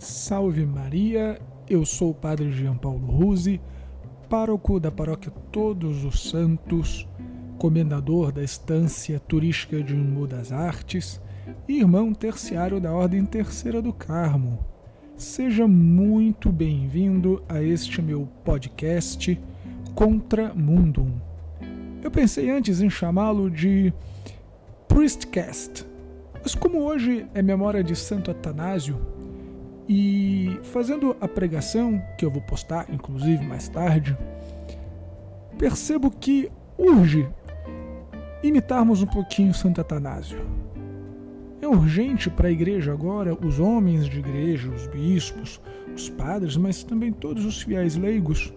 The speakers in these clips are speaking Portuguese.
Salve Maria, eu sou o Padre Jean Paulo Ruse, pároco da paróquia Todos os Santos, comendador da estância turística de Umbu das Artes e irmão terciário da Ordem Terceira do Carmo. Seja muito bem-vindo a este meu podcast Contra Mundum. Eu pensei antes em chamá-lo de Priestcast, mas como hoje é memória de Santo Atanásio, e fazendo a pregação, que eu vou postar inclusive mais tarde, percebo que urge imitarmos um pouquinho Santo Atanásio. É urgente para a igreja agora, os homens de igreja, os bispos, os padres, mas também todos os fiéis leigos,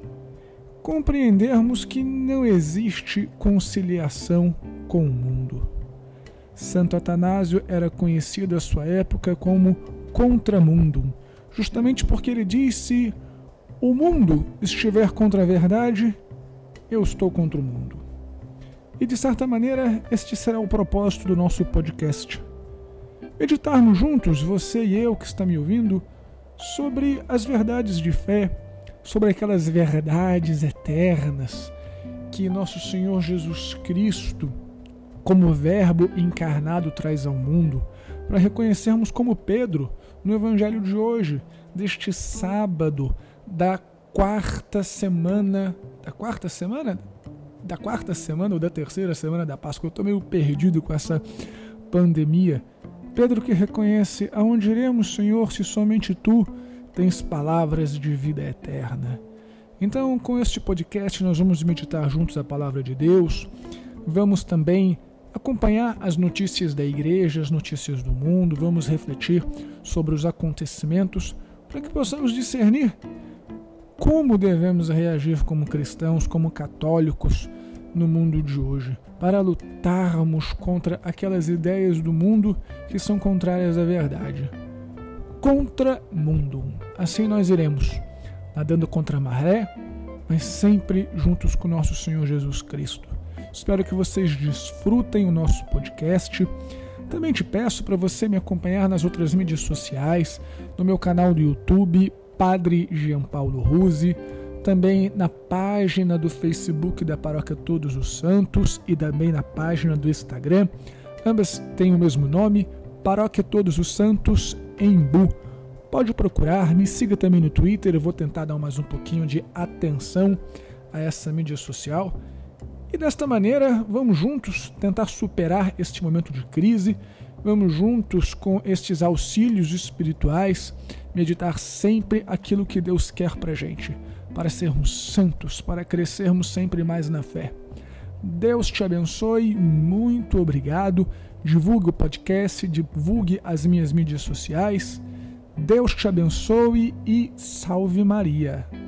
compreendermos que não existe conciliação com o mundo. Santo Atanásio era conhecido à sua época como contramundum, justamente porque ele disse: o mundo estiver contra a verdade, eu estou contra o mundo. E de certa maneira, este será o propósito do nosso podcast. Meditarmos juntos, você e eu que está me ouvindo, sobre as verdades de fé, sobre aquelas verdades eternas que nosso Senhor Jesus Cristo, como Verbo encarnado, traz ao mundo, para reconhecermos como Pedro no Evangelho de hoje, deste sábado da quarta semana. Da quarta semana? Da quarta semana ou da terceira semana da Páscoa? Eu estou meio perdido com essa pandemia. Pedro que reconhece: Aonde iremos, Senhor, se somente tu tens palavras de vida eterna? Então, com este podcast, nós vamos meditar juntos a palavra de Deus. Vamos também acompanhar as notícias da igreja, as notícias do mundo, vamos refletir sobre os acontecimentos para que possamos discernir como devemos reagir como cristãos, como católicos no mundo de hoje, para lutarmos contra aquelas ideias do mundo que são contrárias à verdade. Contra mundo. Assim nós iremos, nadando contra a maré, mas sempre juntos com nosso Senhor Jesus Cristo Espero que vocês desfrutem o nosso podcast. Também te peço para você me acompanhar nas outras mídias sociais, no meu canal do YouTube, Padre Jean Paulo Ruse, também na página do Facebook da Paróquia Todos os Santos e também na página do Instagram. Ambas têm o mesmo nome, Paróquia Todos os Santos em Bu. Pode procurar, me siga também no Twitter, eu vou tentar dar mais um pouquinho de atenção a essa mídia social. E desta maneira, vamos juntos tentar superar este momento de crise, vamos juntos com estes auxílios espirituais meditar sempre aquilo que Deus quer para gente, para sermos santos, para crescermos sempre mais na fé. Deus te abençoe, muito obrigado. Divulgue o podcast, divulgue as minhas mídias sociais. Deus te abençoe e salve Maria.